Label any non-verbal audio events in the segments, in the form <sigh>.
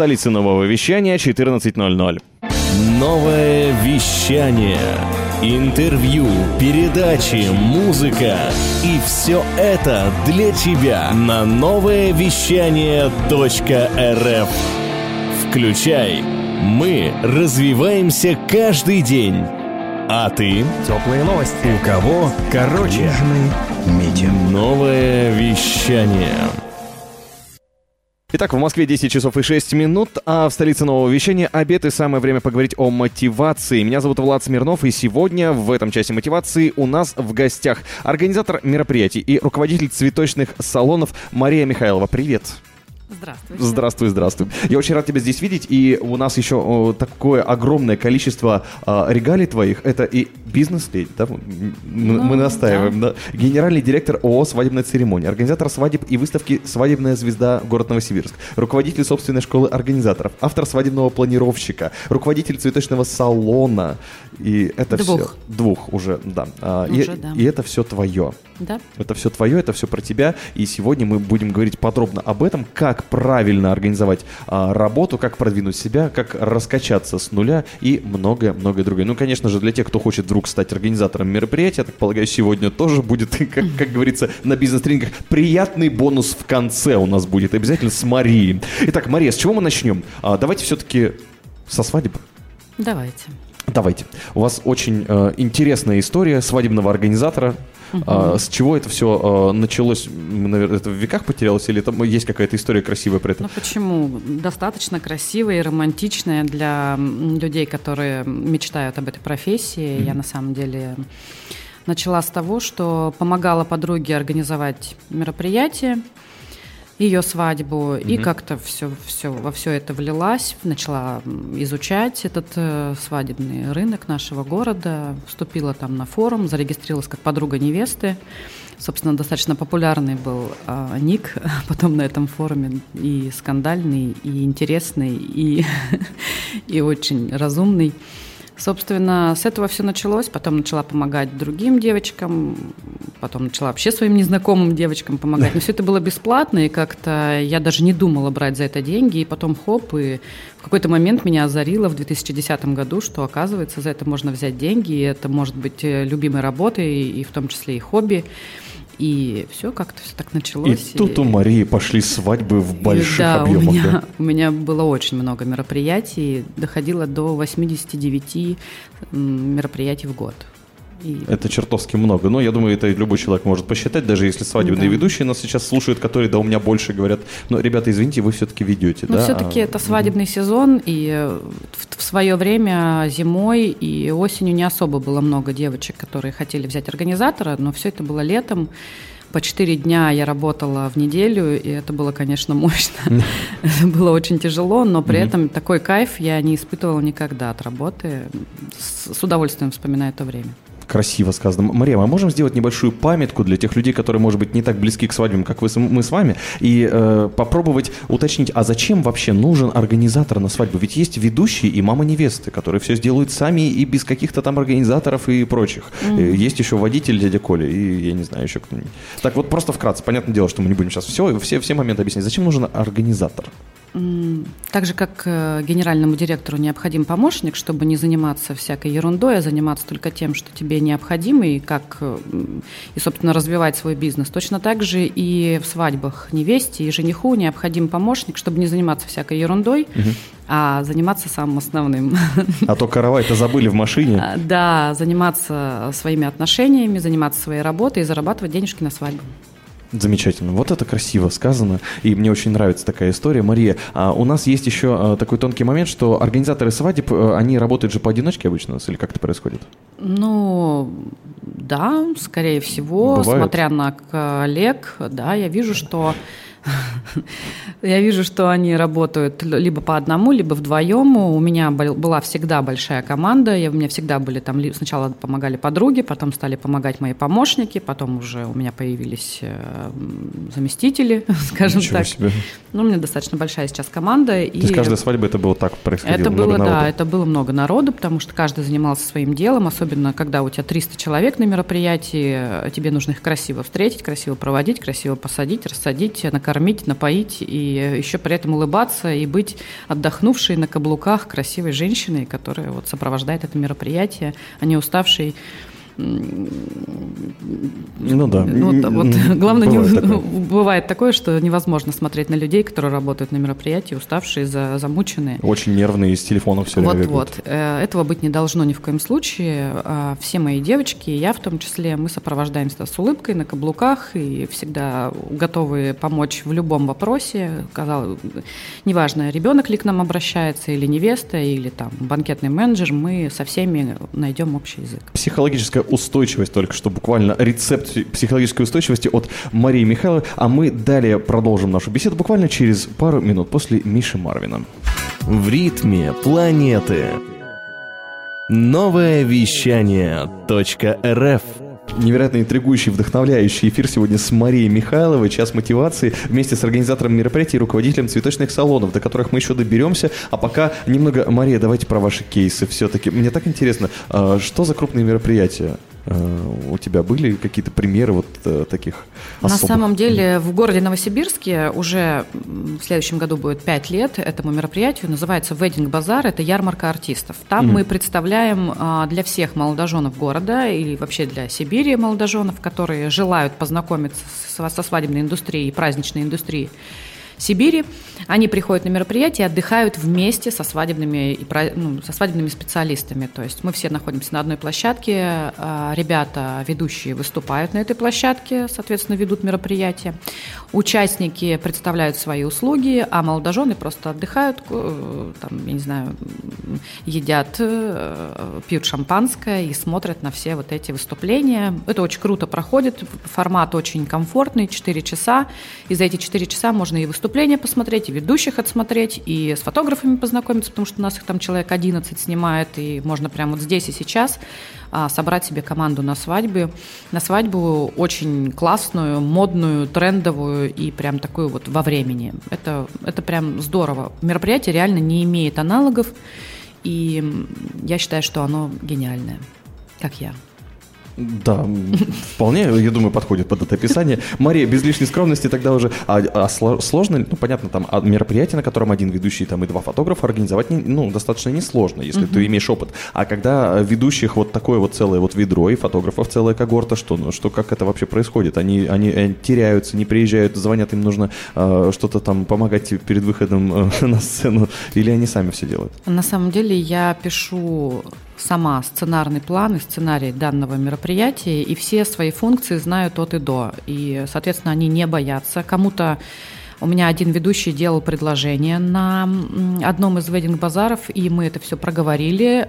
столице нового вещания 14.00. Новое вещание. Интервью, передачи, музыка. И все это для тебя на новое вещание .рф. Включай. Мы развиваемся каждый день. А ты? Теплые новости. У кого? Короче. Нежный медиум. Новое вещание. Итак, в Москве 10 часов и 6 минут, а в столице нового вещания обед и самое время поговорить о мотивации. Меня зовут Влад Смирнов, и сегодня в этом части мотивации у нас в гостях организатор мероприятий и руководитель цветочных салонов Мария Михайлова. Привет! Здравствуйте. Здравствуй, здравствуй. Я очень рад тебя здесь видеть, и у нас еще такое огромное количество а, регалий твоих. Это и бизнес-леди, да? Мы, Ну, настаиваем, да. Генеральный директор ООО «Свадебная церемония», организатор свадеб и выставки «Свадебная звезда. Город Новосибирск», руководитель собственной школы организаторов, автор свадебного планировщика, руководитель цветочного салона. И это Двух. все... Двух уже, да. А, и, Уже, да. и это все твое. Да? Это все твое, это все про тебя. И сегодня мы будем говорить подробно об этом, как правильно организовать а, работу, как продвинуть себя, как раскачаться с нуля и многое-многое другое. Ну, конечно же, для тех, кто хочет вдруг стать организатором мероприятия, я так полагаю, сегодня тоже будет, <laughs> как, как говорится, на бизнес-тренингах, приятный бонус в конце у нас будет. Обязательно с Марией. Итак, Мария, с чего мы начнем? А, давайте все-таки со свадьбы. Давайте. Давайте. У вас очень э, интересная история свадебного организатора. А, с чего это все началось? Наверное, это в веках потерялось или там есть какая-то история красивая про это? Ну почему? Достаточно красивая и романтичная для людей, которые мечтают об этой профессии. Я на самом деле начала с того, что помогала подруге организовать мероприятие, ее свадьбу, и как-то все, все, во все это влилась, начала изучать этот э, свадебный рынок нашего города, вступила там на форум, зарегистрировалась как подруга невесты. Собственно, достаточно популярный был а, ник <laughs> потом на этом форуме, и скандальный, и интересный, и, <laughs> и очень разумный. Собственно, с этого все началось. Потом начала помогать другим девочкам, потом начала вообще своим незнакомым девочкам помогать. Но все это было бесплатно, и как-то я даже не думала брать за это деньги. И потом хоп, и в какой-то момент меня озарило в 2010 году, что оказывается за это можно взять деньги, и это может быть э, любимой работой, и в том числе и хобби. И все как-то все так И началось. тут у Марии пошли свадьбы в И больших да, объемах. У меня, да? <laughs> у меня было очень много мероприятий, доходило до 89 м, мероприятий в год. И Это чертовски много. Но я думаю, это любой человек может посчитать, даже если свадебные Да. ведущие нас сейчас слушают, которые, да, у меня больше говорят. Но, ребята, извините, вы все-таки ведете, Но да? все-таки А, это свадебный сезон, и э, в, в свое время зимой и осенью не особо было много девочек, которые хотели взять организатора, но все это было летом. По четыре дня я работала в неделю, и это было, конечно, <laughs> мощно. Это было очень тяжело, но при этом такой кайф я не испытывала никогда от работы. С с удовольствием вспоминаю то время. Красиво сказано. Мария, мы можем сделать небольшую памятку для тех людей, которые, может быть, не так близки к свадьбам, как вы, мы с вами, и э, попробовать уточнить, а зачем вообще нужен организатор на свадьбу? Ведь есть ведущие и мама невесты, которые все сделают сами и без каких-то там организаторов и прочих. Э, Есть еще водитель дядя Коля и я не знаю еще кто-нибудь. Так вот просто вкратце, понятное дело, что мы не будем сейчас все, все, все моменты объяснять. Зачем нужен организатор? Так же, как э, генеральному директору необходим помощник, чтобы не заниматься всякой ерундой, а заниматься только тем, что тебе необходимо, и как, э, и, собственно, развивать свой бизнес. Точно так же и в свадьбах невесте и жениху необходим помощник, чтобы не заниматься всякой ерундой, а заниматься самым основным. <laughs> А то каравай-то забыли в машине. А, Да, заниматься своими отношениями, заниматься своей работой и зарабатывать денежки на свадьбу. Замечательно. Вот это красиво сказано. И мне очень нравится такая история. Мария, а у нас есть еще а, такой тонкий момент, что организаторы свадеб, э, они работают же поодиночке обычно, или как это происходит? Ну, да, скорее всего, Бывает. смотря на коллег, да, я вижу, что я вижу, что они работают либо по одному, либо вдвоем. У меня была всегда большая команда, я, у меня всегда были там, сначала помогали подруги, потом стали помогать мои помощники, потом уже у меня появились э, заместители, <laughs> скажем Ничего так. себе. Ну, у меня достаточно большая сейчас команда. То есть каждая свадьба это было так происходило? Это было, народу? да, это было много народу, потому что каждый занимался своим делом, особенно когда у тебя 300 человек на мероприятии, э, тебе нужно их красиво встретить, красиво проводить, красиво посадить, рассадить, накормить, накормить, напоить и еще при этом улыбаться и быть отдохнувшей на каблуках красивой женщиной, которая вот сопровождает это мероприятие, а не уставшей ну да. Вот, вот, <laughs> главное, бывает, не, такое. <laughs> бывает такое, что невозможно смотреть на людей, которые работают на мероприятии, уставшие, за, замученные. Очень нервные, из телефонов все Вот, вот. Э, этого быть не должно ни в коем случае. А все мои девочки, я в том числе, мы сопровождаемся с улыбкой на каблуках и всегда готовы помочь в любом вопросе. Казалось, неважно, ребенок ли к нам обращается, или невеста, или там банкетный менеджер, мы со всеми найдем общий язык. Психологическая устойчивость только что буквально рецепт психологической устойчивости от Марии Михайловой, а мы далее продолжим нашу беседу буквально через пару минут после Миши Марвина. В ритме планеты. Новое вещание .рф невероятно интригующий, вдохновляющий эфир сегодня с Марией Михайловой, час мотивации, вместе с организатором мероприятий и руководителем цветочных салонов, до которых мы еще доберемся. А пока немного, Мария, давайте про ваши кейсы все-таки. Мне так интересно, а, что за крупные мероприятия? Э, у тебя были какие-то примеры вот э, таких особых? На самом деле в городе Новосибирске уже в следующем году будет 5 лет этому мероприятию. Называется «Wedding Базар». Это ярмарка артистов. Там mm мы представляем а, для всех молодоженов города или вообще для Сибири молодоженов, которые желают познакомиться со свадебной индустрией и праздничной индустрией, Сибири. Они приходят на мероприятие и отдыхают вместе со свадебными, ну, со свадебными специалистами. То есть мы все находимся на одной площадке, а, ребята, ведущие, выступают на этой площадке, соответственно, ведут мероприятие. Участники представляют свои услуги, а молодожены просто отдыхают, э, там, я не знаю, едят, э, пьют шампанское и смотрят на все вот эти выступления. Это очень круто проходит, формат очень комфортный, 4 часа. И за эти 4 часа можно и выступления посмотреть, и ведущих отсмотреть, и с фотографами познакомиться, потому что у нас их там человек 11 снимает, и можно прямо вот здесь и сейчас собрать себе команду на свадьбе. На свадьбу очень классную, модную, трендовую и прям такую вот во времени. Это, это прям здорово. Мероприятие реально не имеет аналогов, и я считаю, что оно гениальное, как я. Да, вполне, я думаю, подходит под это описание. Мария, без лишней скромности тогда уже... А, а сложно, ну, понятно, там а мероприятие, на котором один ведущий там и два фотографа организовать, ну, достаточно несложно, если uh-huh. ты имеешь опыт. А когда ведущих вот такое вот целое вот ведро и фотографов целая когорта, что, ну, что как это вообще происходит? Они, они, они теряются, не приезжают, звонят, им нужно э, что-то там помогать перед выходом э, <laughs> на сцену, или они сами все делают? На самом деле я пишу сама сценарный план и сценарий данного мероприятия, и все свои функции знают от и до. И, соответственно, они не боятся. Кому-то у меня один ведущий делал предложение на одном из вединг-базаров, и мы это все проговорили.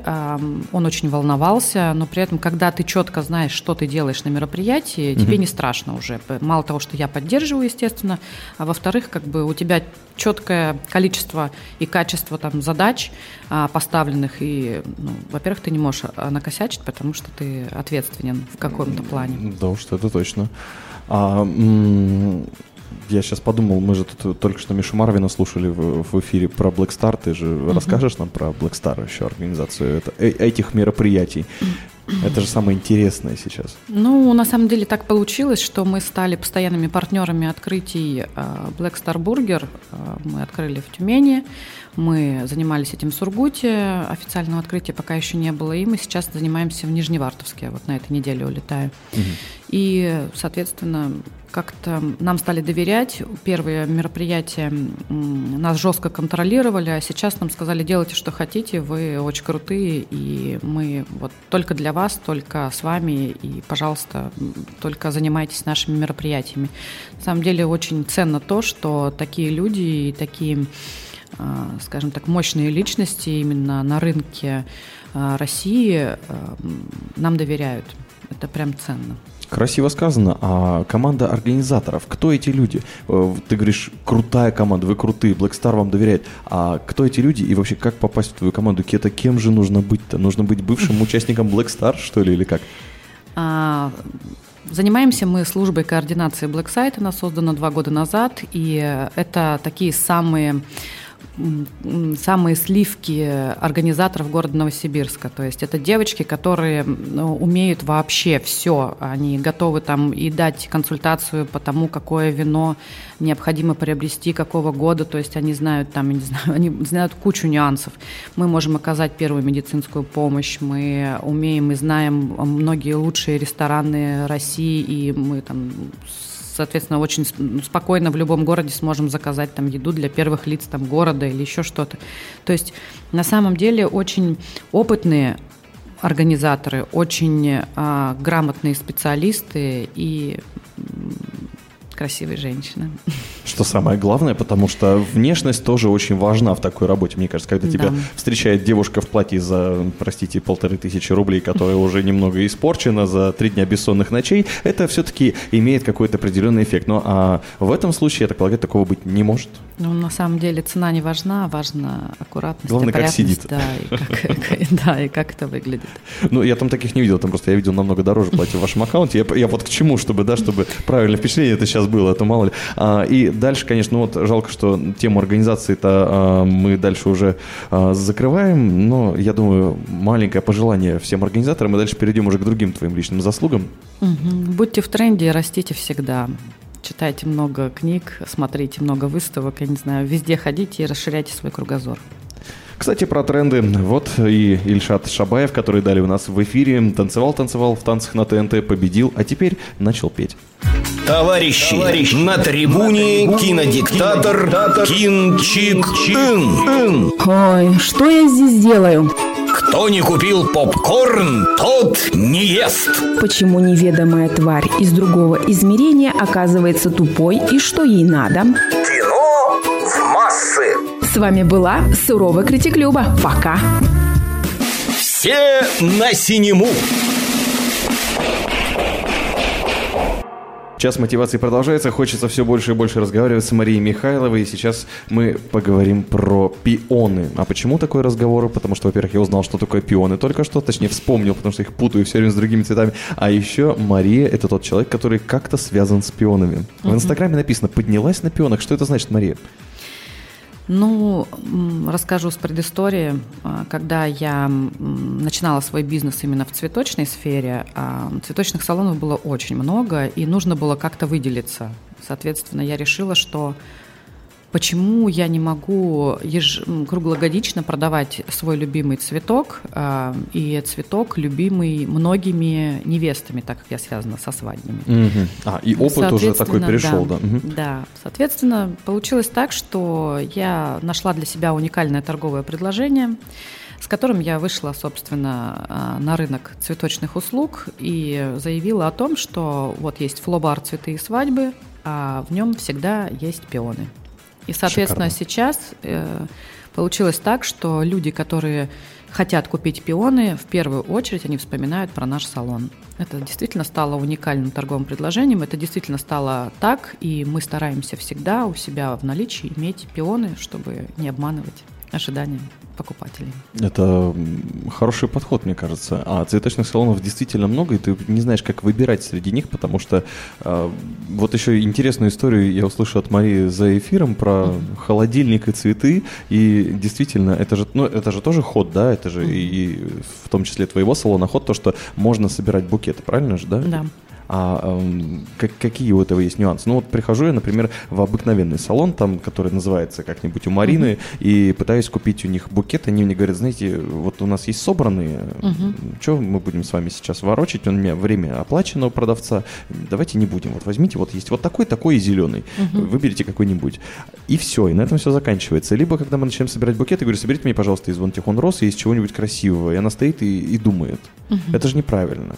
Он очень волновался, но при этом, когда ты четко знаешь, что ты делаешь на мероприятии, тебе не страшно уже. Мало того, что я поддерживаю, естественно, а во-вторых, как бы у тебя четкое количество и качество там задач а, поставленных, и, ну, во-первых, ты не можешь а, накосячить, потому что ты ответственен в каком-то плане. Да уж, это точно. А, я сейчас подумал, мы же тут только что Мишу Марвина слушали в, в эфире про Black Star. Ты же uh-huh. расскажешь нам про Black Star еще организацию это, э, этих мероприятий? Это же самое интересное сейчас. Ну, на самом деле так получилось, что мы стали постоянными партнерами открытий э, Black Star Burger. Э, мы открыли в Тюмени, мы занимались этим в Сургуте, официального открытия пока еще не было, и мы сейчас занимаемся в Нижневартовске, вот на этой неделе улетаю. Угу. И, соответственно, как-то нам стали доверять. Первые мероприятия нас жестко контролировали, а сейчас нам сказали, делайте, что хотите, вы очень крутые, и мы вот только для вас, только с вами, и, пожалуйста, только занимайтесь нашими мероприятиями. На самом деле очень ценно то, что такие люди и такие, скажем так, мощные личности именно на рынке а, России а, нам доверяют. Это прям ценно. Красиво сказано. А команда организаторов, кто эти люди? Э, ты говоришь, крутая команда, вы крутые, Black Star вам доверяет. А кто эти люди и вообще как попасть в твою команду? Кета, кем же нужно быть-то? Нужно быть бывшим <laughs> участником Black Star, что ли, или как? А, занимаемся мы службой координации Black Site. Она создана два года назад. И это такие самые самые сливки организаторов города Новосибирска. То есть это девочки, которые ну, умеют вообще все. Они готовы там и дать консультацию по тому, какое вино необходимо приобрести, какого года. То есть они знают там, не знаю, <laughs> они знают кучу нюансов. Мы можем оказать первую медицинскую помощь. Мы умеем и знаем многие лучшие рестораны России, и мы там соответственно, очень спокойно в любом городе сможем заказать там еду для первых лиц там города или еще что-то. То есть на самом деле очень опытные организаторы, очень а, грамотные специалисты и красивые женщины. Что самое главное, потому что внешность тоже очень важна в такой работе. Мне кажется, когда тебя Да. встречает девушка в платье за, простите, полторы тысячи рублей, которая уже немного испорчена за три дня бессонных ночей, это все-таки имеет какой-то определенный эффект. Но а в этом случае, я так полагаю, такого быть не может. Ну, на самом деле цена не важна, важна аккуратность, Главное, как сидит. Да, и как, <laughs> да, и как это выглядит. Ну, я там таких не видел, там просто я видел намного дороже платье в вашем аккаунте. Я, я вот к чему, чтобы, да, чтобы правильное впечатление это сейчас было, а то мало ли. А, и дальше, конечно, ну вот жалко, что тему организации-то а, мы дальше уже а, закрываем, но я думаю, маленькое пожелание всем организаторам, и дальше перейдем уже к другим твоим личным заслугам. Мгм. Будьте в тренде растите всегда. Читайте много книг, смотрите много выставок, я не знаю, везде ходите и расширяйте свой кругозор. Кстати, про тренды. Вот и Ильшат Шабаев, который дали у нас в эфире, танцевал-танцевал в танцах на ТНТ, победил, а теперь начал петь. Товарищи, на трибуне кинодиктатор Кин Чик Ин. Ой, что я здесь делаю? Кто не купил попкорн, тот не ест. Почему неведомая тварь из другого измерения оказывается тупой и что ей надо? Кино в массы. С вами была Суровая Критик Люба. Пока. Все на синему. Час мотивации продолжается. Хочется все больше и больше разговаривать с Марией Михайловой. И сейчас мы поговорим про пионы. А почему такой разговор? Потому что, во-первых, я узнал, что такое пионы только что. Точнее, вспомнил, потому что их путаю все время с другими цветами. А еще Мария – это тот человек, который как-то связан с пионами. В Инстаграме написано «поднялась на пионах». Что это значит, Мария? Ну, расскажу с предыстории. А, Когда я начинала свой бизнес именно в цветочной сфере, а, цветочных салонов было очень много, и нужно было как-то выделиться. Соответственно, я решила, что почему я не могу еж- круглогодично продавать свой любимый цветок, а, и цветок любимый многими невестами, так как я связана со свадьбами. А, и опыт уже такой перешел, да. Мгм. Да, соответственно, получилось так, что я нашла для себя уникальное торговое предложение, с которым я вышла, собственно, а, на рынок цветочных услуг и заявила о том, что вот есть флобар «Цветы и свадьбы», а в нем всегда есть пионы. И, соответственно, Шикарно. сейчас э, получилось так, что люди, которые хотят купить пионы, в первую очередь они вспоминают про наш салон. Это действительно стало уникальным торговым предложением, это действительно стало так, и мы стараемся всегда у себя в наличии иметь пионы, чтобы не обманывать ожидания покупателей. Это хороший подход, мне кажется. А цветочных салонов действительно много, и ты не знаешь, как выбирать среди них, потому что а, вот еще интересную историю я услышал от Марии за эфиром про холодильник и цветы, и действительно, это же, ну, это же тоже ход, да, это же и, и в том числе твоего салона ход, то, что можно собирать букеты, правильно же, да? Да. А эм, как- какие у этого есть нюансы? Ну вот прихожу я, например, в обыкновенный салон, там, который называется как-нибудь у Марины, и пытаюсь купить у них букет. Они мне говорят, знаете, вот у нас есть собранные, что мы будем с вами сейчас ворочать? У меня время оплачено у продавца. Давайте не будем. Вот возьмите, вот есть вот такой, такой и зеленый. Выберите какой-нибудь. И все, и на этом все заканчивается. Либо, когда мы начинаем собирать букеты, я говорю, соберите мне, пожалуйста, из вон тех он роз и из чего-нибудь красивого. И она стоит и, и думает. Это же неправильно.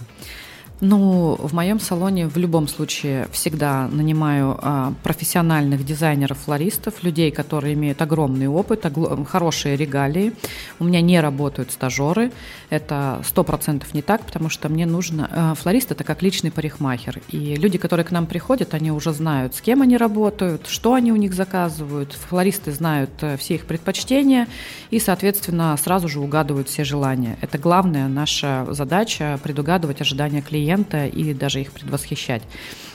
Ну, в моем салоне в любом случае всегда нанимаю а, профессиональных дизайнеров, флористов, людей, которые имеют огромный опыт, огло- хорошие регалии. У меня не работают стажеры. Это сто процентов не так, потому что мне нужно... а, флорист – это как личный парикмахер. И люди, которые к нам приходят, они уже знают, с кем они работают, что они у них заказывают. Флористы знают э, все их предпочтения и, соответственно, сразу же угадывают все желания. Это главная наша задача – предугадывать ожидания клиента и даже их предвосхищать.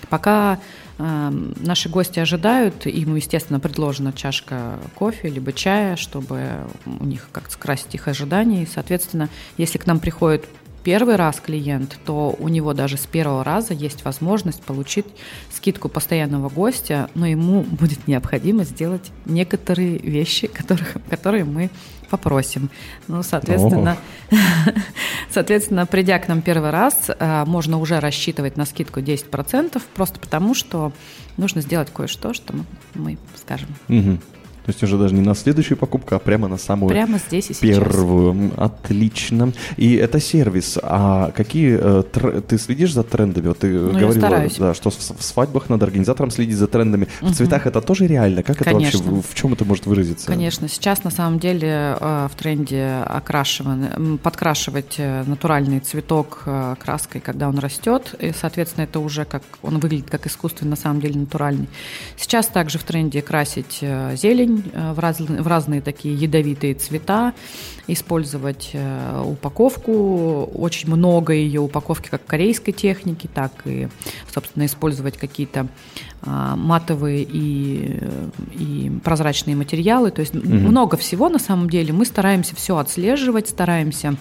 Пока э, наши гости ожидают, им, естественно, предложена чашка кофе либо чая, чтобы у них как-то скрасить их ожидания. И, соответственно, если к нам приходит первый раз клиент, то у него даже с первого раза есть возможность получить скидку постоянного гостя, но ему <laughs> будет необходимо сделать некоторые вещи, которых, которые мы попросим. Ну, соответственно, <laughs> соответственно, придя к нам первый раз, э, можно уже рассчитывать на скидку 10%, просто потому что нужно сделать кое-что, что мы, скажем. Мгм. То есть уже даже не на следующую покупку, а прямо на самую Прямо здесь и сейчас. первую. М, Отлично. И это сервис. А какие э, тр- ты следишь за трендами? Вот ты Ну, говорила, да, что в, в свадьбах надо организаторам следить за трендами. В цветах это тоже реально? Как это Конечно. вообще? В, чем это может выразиться? Конечно, сейчас на самом деле э, в тренде окрашиван- подкрашивать э, натуральный цветок э, краской, когда он растет, и, соответственно, это уже как он выглядит как искусственный, на самом деле натуральный. Сейчас также в тренде красить зелень э, в, раз- в разные такие ядовитые цвета, использовать э, упаковку, очень много ее упаковки как корейской техники, так и, собственно, использовать какие-то а, матовые и, э, и прозрачные материалы. То есть много всего на самом деле. Мы стараемся все отслеживать, стараемся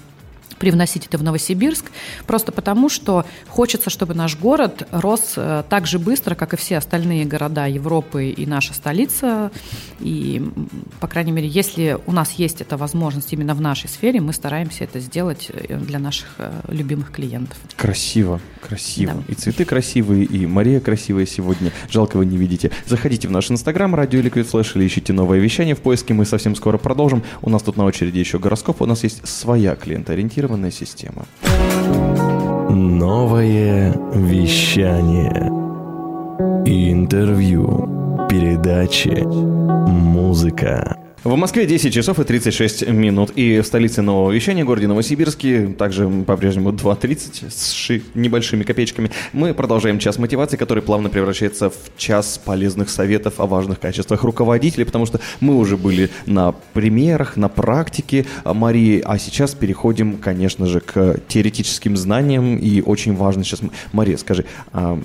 привносить это в Новосибирск, просто потому что хочется, чтобы наш город рос э, так же быстро, как и все остальные города Европы и наша столица. И, по крайней мере, если у нас есть эта возможность именно в нашей сфере, мы стараемся это сделать э, для наших э, любимых клиентов. Красиво, красиво. Да. И цветы красивые, и Мария красивая сегодня. Жалко, вы не видите. Заходите в наш инстаграм, радио Liquid Flash, или ищите новое вещание в поиске. Мы совсем скоро продолжим. У нас тут на очереди еще гороскоп. У нас есть своя клиентоориентированная система. Новое вещание. Интервью. Передачи. Музыка. В Москве 10 часов и 36 минут. И в столице нового вещания, городе Новосибирске, также по-прежнему 2.30 с ши- небольшими копеечками. Мы продолжаем час мотивации, который плавно превращается в час полезных советов о важных качествах руководителей, потому что мы уже были на примерах, на практике Марии, а сейчас переходим, конечно же, к теоретическим знаниям. И очень важно сейчас... Мария, скажи, а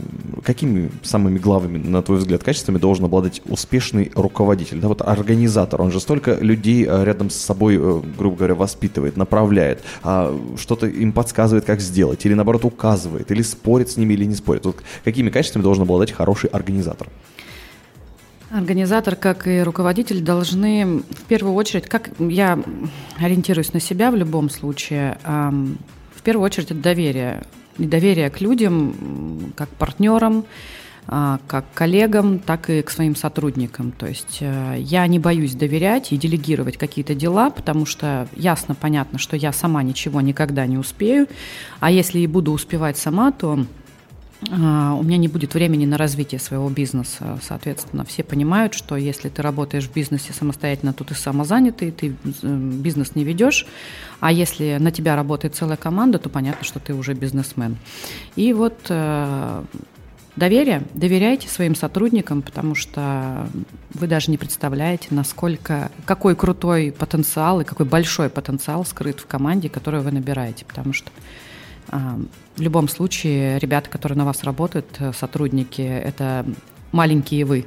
какими самыми главными, на твой взгляд, качествами должен обладать успешный руководитель? Да, вот организатор, он же столько людей э, рядом с собой, э, грубо говоря, воспитывает, направляет, а, что-то им подсказывает, как сделать, или наоборот указывает, или спорит с ними, или не спорит. Вот какими качествами должен обладать хороший организатор? Организатор, как и руководитель, должны в первую очередь, как я ориентируюсь на себя в любом случае, в первую очередь это доверие. И доверие к людям, как партнерам, как коллегам, так и к своим сотрудникам. То есть э, я не боюсь доверять и делегировать какие-то дела, потому что ясно, понятно, что я сама ничего никогда не успею, а если и буду успевать сама, то а, у меня не будет времени на развитие своего бизнеса. Соответственно, все понимают, что если ты работаешь в бизнесе самостоятельно, то ты самозанятый, ты э, бизнес не ведешь. А если на тебя работает целая команда, то понятно, что ты уже бизнесмен. И вот э, доверие, доверяйте своим сотрудникам, потому что вы даже не представляете, насколько, какой крутой потенциал и какой большой потенциал скрыт в команде, которую вы набираете. Потому что а, В любом случае, ребята, которые на вас работают, э, сотрудники, это маленькие вы.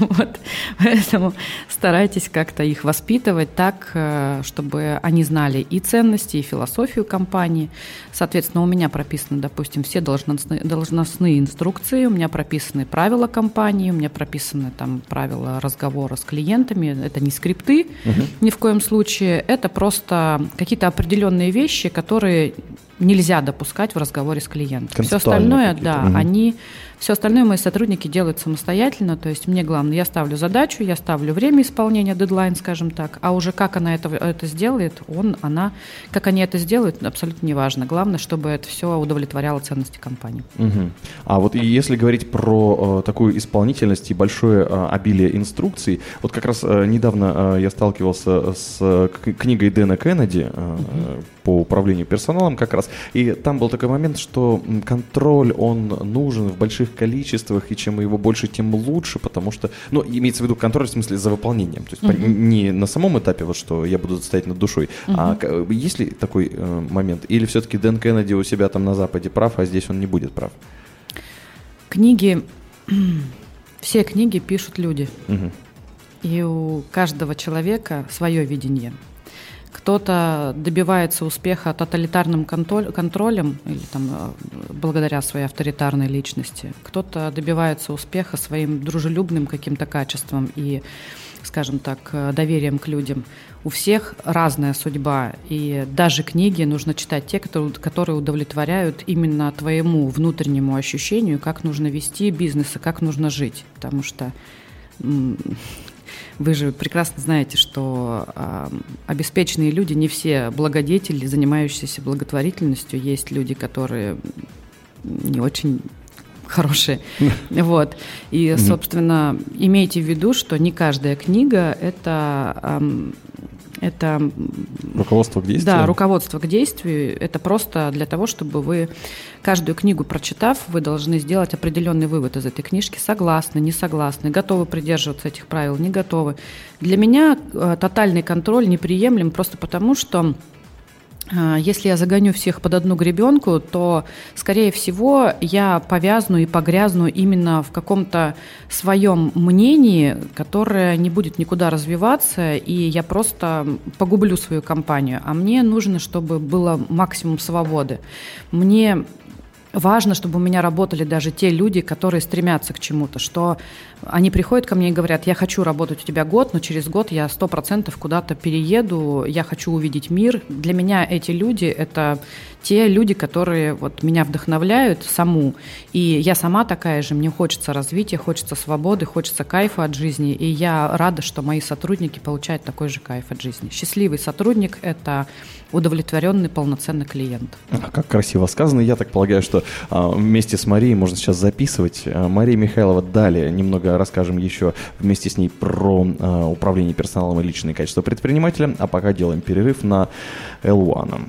<laughs> Вот. Поэтому старайтесь как-то их воспитывать так, э, чтобы они знали и ценности, и философию компании. Соответственно, у меня прописаны, допустим, все должностные, должностные инструкции, у меня прописаны правила компании, у меня прописаны там правила разговора с клиентами. Это не скрипты ни в коем случае, это просто какие-то определенные вещи, которые нельзя допускать в разговоре с клиентом. Все остальное, да, Мгм. они, все остальное мои сотрудники делают самостоятельно. То есть мне главное, я ставлю задачу, я ставлю время исполнения, дедлайн, скажем так, а уже как она это, это сделает, он, она, как они это сделают, абсолютно неважно. Главное, чтобы это все удовлетворяло ценности компании. Мгм. А вот если говорить про э, такую исполнительность и большое э, обилие инструкций, вот как раз э, недавно э, я сталкивался с э, книгой Дэна Кеннеди э, по управлению персоналом как раз, и там был такой момент, что контроль, он нужен в больших количествах, и чем его больше, тем лучше, потому что, ну, имеется в виду контроль в смысле за выполнением, то есть по- не на самом этапе, вот что я буду стоять над душой, а к- есть ли такой э, момент, или все-таки Дэн Кеннеди у себя там на Западе прав, а здесь он не будет прав? Книги <clears throat> все книги пишут люди. Мгм. И у каждого человека свое видение. Кто-то добивается успеха тоталитарным контролем или там, э, благодаря своей авторитарной личности. Кто-то добивается успеха своим дружелюбным каким-то качеством и, скажем так, э, доверием к людям. У всех разная судьба, и даже книги нужно читать те, которые, удовлетворяют именно твоему внутреннему ощущению, как нужно вести бизнес и как нужно жить. Потому что вы же прекрасно знаете, что а, обеспеченные люди не все благодетели, занимающиеся благотворительностью. Есть люди, которые не очень хорошие. <laughs> Вот. И, собственно, имейте в виду, что не каждая книга это, это Руководство к действию. да, руководство к действию. Это просто для того, чтобы вы каждую книгу прочитав, вы должны сделать определенный вывод из этой книжки. Согласны, не согласны, готовы придерживаться этих правил, не готовы. Для меня э, тотальный контроль неприемлем просто потому, что если я загоню всех под одну гребенку, то, скорее всего, я повязну и погрязну именно в каком-то своем мнении, которое не будет никуда развиваться, и я просто погублю свою компанию. А мне нужно, чтобы было максимум свободы. Мне важно, чтобы у меня работали даже те люди, которые стремятся к чему-то, что они приходят ко мне и говорят, я хочу работать у тебя год, но через год я сто процентов куда-то перееду, я хочу увидеть мир. Для меня эти люди – это те люди, которые вот меня вдохновляют саму. И я сама такая же, мне хочется развития, хочется свободы, хочется кайфа от жизни. И я рада, что мои сотрудники получают такой же кайф от жизни. Счастливый сотрудник – это удовлетворенный, полноценный клиент. А, Как красиво сказано. Я так полагаю, что а, вместе с Марией можно сейчас записывать. А, Мария Михайлова далее немного расскажем еще вместе с ней про управление персоналом и личные качества предпринимателя. А пока делаем перерыв на L1.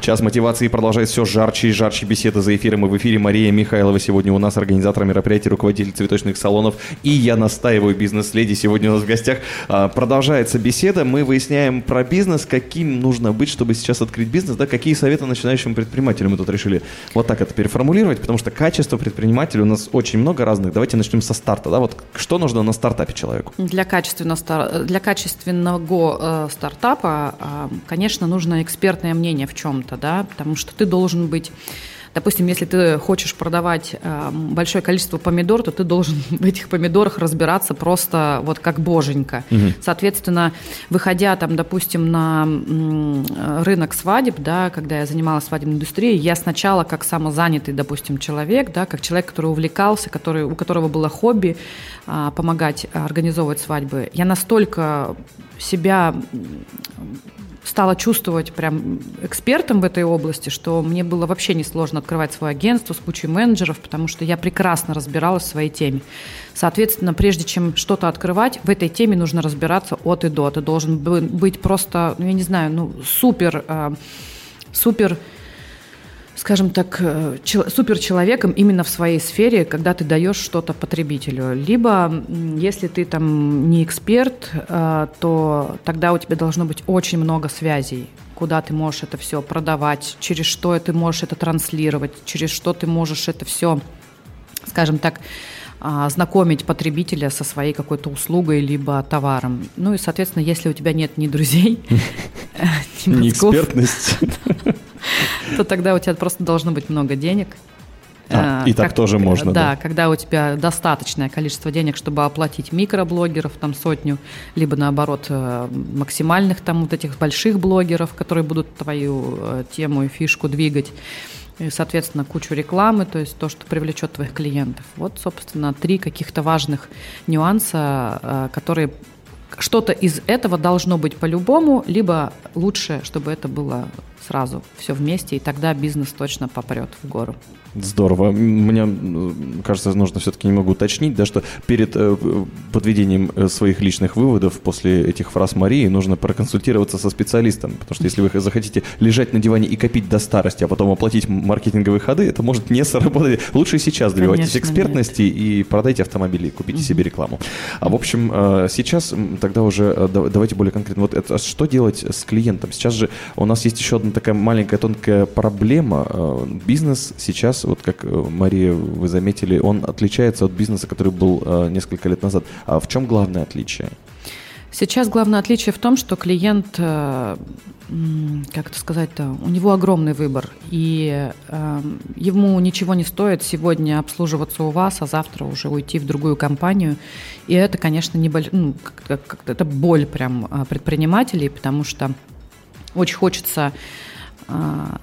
Час мотивации продолжает все жарче и жарче беседы за эфиром. И в эфире Мария Михайлова сегодня у нас, организатор мероприятий, руководитель цветочных салонов. И я настаиваю, бизнес-леди сегодня у нас в гостях. А, Продолжается беседа. Мы выясняем про бизнес, каким нужно быть, чтобы сейчас открыть бизнес, да, какие советы начинающим предпринимателям мы тут решили вот так это переформулировать, потому что качество предпринимателя у нас очень много разных. Давайте начнем со старта. Да? Вот что нужно на стартапе человеку? Для, качественно стар- для качественного э, стартапа, э, конечно, нужно экспертное мнение в чем-то, да, потому что ты должен быть Допустим, если ты хочешь продавать э, большое количество помидор, то ты должен <laughs> в этих помидорах разбираться просто вот как боженька. Соответственно, выходя там, допустим, на м, рынок свадеб, да, когда я занималась свадебной индустрией, я сначала как самозанятый, допустим, человек, да, как человек, который увлекался, который, у которого было хобби а, помогать организовывать свадьбы, я настолько себя стала чувствовать прям экспертом в этой области, что мне было вообще несложно открывать свое агентство с кучей менеджеров, потому что я прекрасно разбиралась в своей теме. Соответственно, прежде чем что-то открывать, в этой теме нужно разбираться от и до. Ты должен бы- быть просто, ну, я не знаю, ну, супер, э, супер скажем так, э, чел- суперчеловеком именно в своей сфере, когда ты даешь что-то потребителю. Либо, если ты там не эксперт, э, то тогда у тебя должно быть очень много связей куда ты можешь это все продавать, через что ты можешь это транслировать, через что ты можешь это все, скажем так, а, знакомить потребителя со своей какой-то услугой либо товаром. Ну и, соответственно, если у тебя нет ни друзей, <laughs> ни мозгов, Неэкспертность. <laughs> то тогда у тебя просто должно быть много денег. А, Э, и так тоже можно, да. Да, когда у тебя достаточное количество денег, чтобы оплатить микроблогеров, там сотню, либо наоборот э, максимальных там вот этих больших блогеров, которые будут твою э, тему и фишку двигать. И, соответственно, кучу рекламы, то есть то, что привлечет твоих клиентов. Вот, собственно, три каких-то важных нюанса, э, которые что-то из этого должно быть по-любому, либо лучше, чтобы это было сразу все вместе, и тогда бизнес точно попрет в гору. Здорово. Мне кажется, нужно все-таки немного уточнить, да, что перед э, подведением э, своих личных выводов после этих фраз Марии нужно проконсультироваться со специалистом, потому что если вы захотите лежать на диване и копить до старости, а потом оплатить маркетинговые ходы, это может не сработать. Лучше сейчас добивайтесь Конечно, экспертности и продайте автомобили, купите себе рекламу. А в общем, э, сейчас тогда уже да- давайте более конкретно. Вот это, что делать с клиентом? Сейчас же у нас есть еще одна такая маленькая тонкая проблема. Бизнес сейчас, вот как э, Мария, вы заметили, он отличается от бизнеса, который был э, несколько лет назад. А в чем главное отличие? Сейчас главное отличие в том, что клиент, э, как это сказать-то, у него огромный выбор, и э, ему ничего не стоит сегодня обслуживаться у вас, а завтра уже уйти в другую компанию. И это, конечно, не боль, ну, как- как- это боль прям э, предпринимателей, потому что очень хочется а,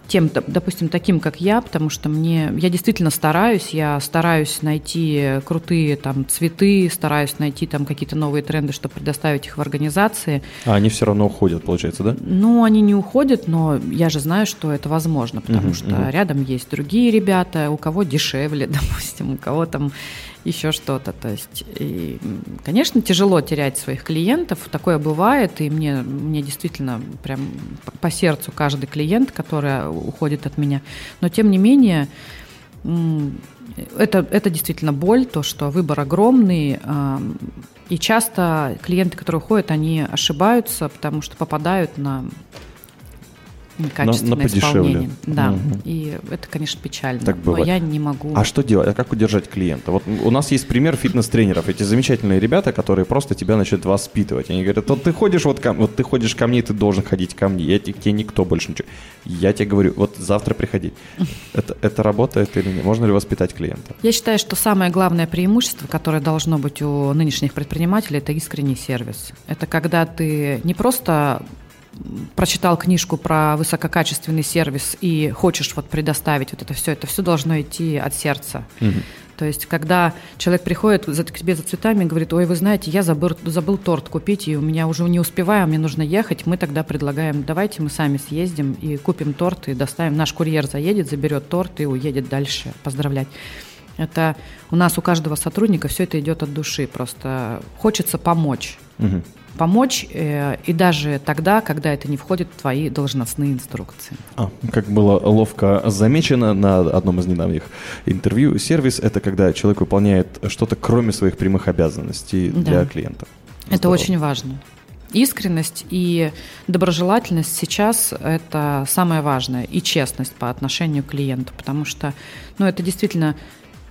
тем, доп- допустим, таким, как я, потому что мне, я действительно стараюсь, я стараюсь найти крутые там цветы, стараюсь найти там какие-то новые тренды, чтобы предоставить их в организации. А они все равно уходят, получается, да? Ну, они не уходят, но я же знаю, что это возможно, потому Мгм, что мгм. рядом есть другие ребята, у кого дешевле, <laughs> допустим, у кого там еще что-то. То есть, и, конечно, тяжело терять своих клиентов, такое бывает, и мне, мне действительно прям по- сердцу каждый клиент, который уходит от меня. Но тем не менее, это, это действительно боль, то, что выбор огромный, и часто клиенты, которые уходят, они ошибаются, потому что попадают на некачественное подешевле. исполнение. Да, Мгм. и это, конечно, печально. Так но бывает. я не могу. А что делать? А как удержать клиента? Вот у нас есть пример фитнес-тренеров. Эти замечательные ребята, которые просто тебя начнут воспитывать. Они говорят, вот ты ходишь вот, ко- вот ты ходишь ко мне, ты должен ходить ко мне. Я тебе, тебе никто больше ничего. Я тебе говорю, вот завтра приходи. <laughs> Это, это работает или нет? Можно ли воспитать клиента? Я считаю, что самое главное преимущество, которое должно быть у нынешних предпринимателей, это искренний сервис. Это когда ты не просто прочитал книжку про высококачественный сервис и хочешь вот предоставить вот это все, это все должно идти от сердца. То есть, когда человек приходит за, к тебе за цветами и говорит, ой, вы знаете, я забыл, забыл торт купить, и у меня уже не успеваю, мне нужно ехать, мы тогда предлагаем, давайте мы сами съездим и купим торт и доставим. Наш курьер заедет, заберет торт и уедет дальше поздравлять. Это у нас у каждого сотрудника все это идет от души. Просто хочется помочь. Мгм. Помочь э, и даже тогда, когда это не входит в твои должностные инструкции. А, как было ловко замечено на одном из недавних интервью, сервис – это когда человек выполняет что-то кроме своих прямых обязанностей Да. для клиента. Это Здорово. очень важно. Искренность и доброжелательность сейчас это самое важное. И честность по отношению к клиенту. Потому что ну, это действительно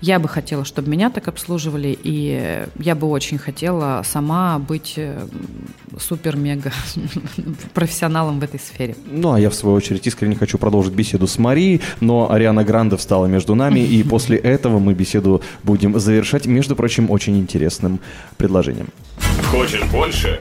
я бы хотела, чтобы меня так обслуживали, и я бы очень хотела сама быть э, супер-мега <laughs> профессионалом в этой сфере. Ну, а я, в свою очередь, искренне хочу продолжить беседу с Марией, но Ариана Гранде встала между нами, и <laughs> после этого мы беседу будем завершать, между прочим, очень интересным предложением. Хочешь больше?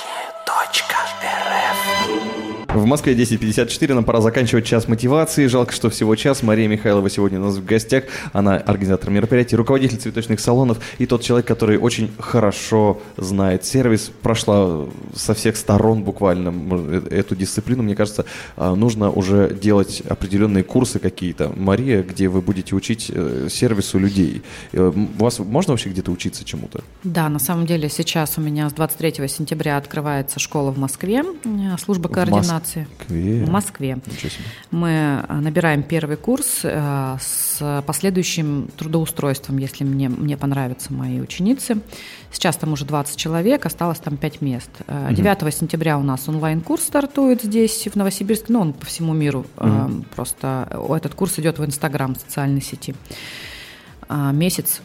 В Москве 10.54, нам пора заканчивать час мотивации. Жалко, что всего час. Мария Михайлова сегодня у нас в гостях. Она организатор мероприятий, руководитель цветочных салонов и тот человек, который очень хорошо знает сервис, прошла со всех сторон буквально э- эту дисциплину. Мне кажется, а, нужно уже делать определенные курсы какие-то. Мария, где вы будете учить э, сервису людей. Э, У вас можно вообще где-то учиться чему-то? Да, на самом деле сейчас у меня с 23 сентября открывается школа в Москве, служба координации. Москве? В Москве. Мы э, набираем первый курс э, с последующим трудоустройством, если мне, мне понравятся мои ученицы. Сейчас там уже 20 человек, осталось там 5 мест. Э, 9 сентября у нас онлайн-курс стартует здесь, в Новосибирске, ну, он по всему миру. Э, Просто этот курс идет в Инстаграм, социальной сети. Месяц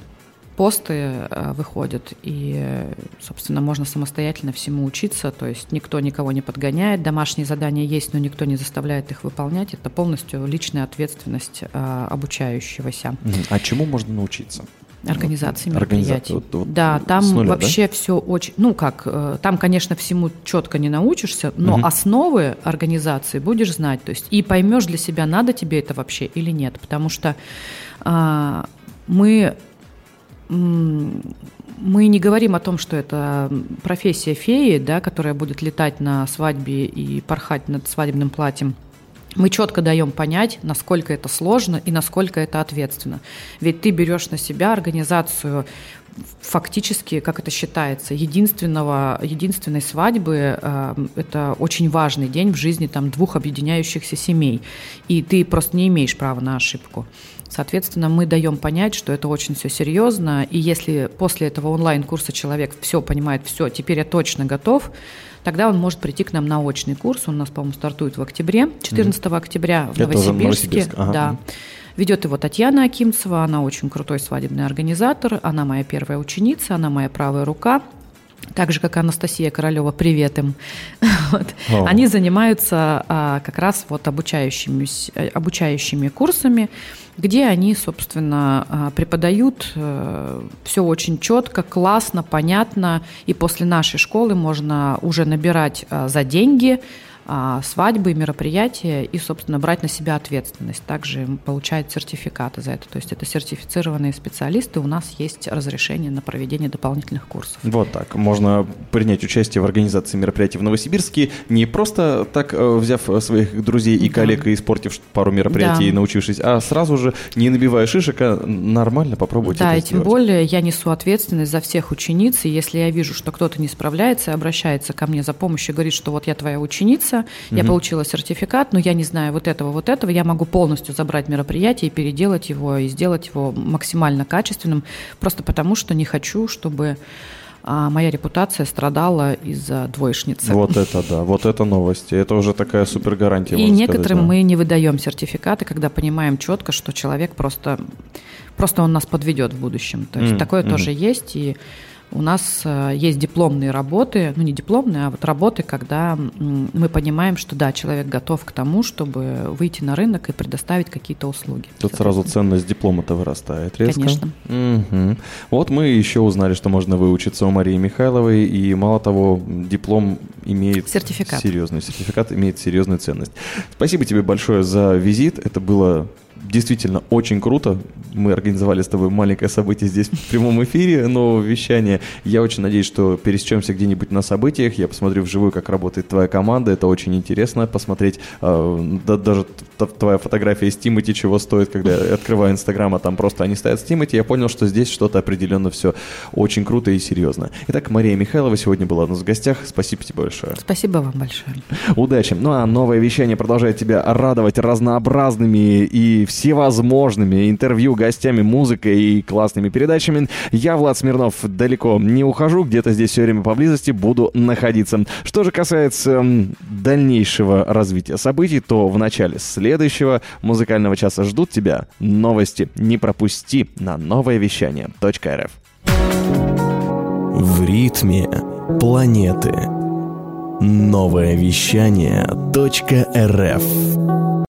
посты э, выходят, и, собственно, можно самостоятельно всему учиться, то есть никто никого не подгоняет, домашние задания есть, но никто не заставляет их выполнять, это полностью личная ответственность э, обучающегося. А чему можно научиться? Организации Организа- мероприятий. вот- вот да, там нуля, да? вообще все очень, ну как, э, там, конечно, всему четко не научишься, но основы организации будешь знать, то есть и поймешь для себя, надо тебе это вообще или нет, потому что а, мы мы не говорим о том, что это профессия феи, да, которая будет летать на свадьбе и порхать над свадебным платьем. Мы четко даем понять, насколько это сложно и насколько это ответственно. Ведь ты берешь на себя организацию фактически, как это считается, единственного, единственной свадьбы. э, это очень важный день в жизни там, двух объединяющихся семей. И ты просто не имеешь права на ошибку. Соответственно, мы даем понять, что это очень все серьезно. И если после этого онлайн-курса человек все понимает, все, теперь я точно готов, тогда он может прийти к нам на очный курс. Он у нас, по-моему, стартует в октябре, 14 октября в Это Новосибирске. Новосибирск, ага. Да. Ведет его Татьяна Акимцева, она очень крутой свадебный организатор, она моя первая ученица, она моя правая рука. Так же, как и Анастасия Королева, привет им. <laughs> Вот. О. Они занимаются а, как раз вот обучающими, э, обучающими курсами, где они, собственно, а, преподают все очень четко, классно, понятно. И после нашей школы можно уже набирать а, за деньги а, свадьбы, мероприятия и, собственно, брать на себя ответственность. Также получают сертификаты за это. То есть это сертифицированные специалисты. У нас есть разрешение на проведение дополнительных курсов. Вот так. Можно принять участие в организации мероприятий в Новосибирске, не просто так э, взяв э, своих друзей и Да. коллег и испортив пару мероприятий Да. и научившись, а сразу же, не набивая шишек, а нормально попробовать Да, это и тем сделать. более я несу ответственность за всех учениц, и если я вижу, что кто-то не справляется и обращается ко мне за помощью, говорит, что вот я твоя ученица, я получила сертификат, но я не знаю вот этого, вот этого, я могу полностью забрать мероприятие и переделать его, и сделать его максимально качественным, просто потому что не хочу, чтобы а, моя репутация страдала из-за двоечницы. Вот это да, вот это новости. Это уже такая супер гарантия. И некоторым сказать, да. мы не выдаем сертификаты, когда понимаем четко, что человек просто, просто он нас подведет в будущем. То есть Мгм, такое мгм. тоже есть. И у нас э, есть дипломные работы, ну не дипломные, а вот работы, когда мы понимаем, что да, человек готов к тому, чтобы выйти на рынок и предоставить какие-то услуги. Тут сразу ценность диплома-то вырастает резко. Конечно. Мгм. Вот мы еще узнали, что можно выучиться у Марии Михайловой, и мало того, диплом имеет Сертификат. серьезный сертификат, имеет серьезную ценность. Спасибо тебе большое за визит. Это было действительно очень круто. Мы организовали с тобой маленькое событие здесь в прямом эфире нового вещания. Я очень надеюсь, что пересечемся где-нибудь на событиях. Я посмотрю вживую, как работает твоя команда. Это очень интересно посмотреть. э, да- даже твоя фотография с Тимати чего стоит, когда я открываю Инстаграм, а там просто они стоят с Тимати. Я понял, что здесь что-то определенно все очень круто и серьезно. Итак, Мария Михайлова сегодня была у нас в гостях. Спасибо тебе большое. Спасибо вам большое. Удачи. Ну а новое вещание продолжает тебя радовать разнообразными и всевозможными интервью, гостями, музыкой и классными передачами. Я, Влад Смирнов, далеко не ухожу, где-то здесь все время поблизости буду находиться. Что же касается дальнейшего развития событий, то в начале следующего музыкального часа ждут тебя новости. Не пропусти на новое вещание .рф. В ритме планеты. Новое вещание .рф.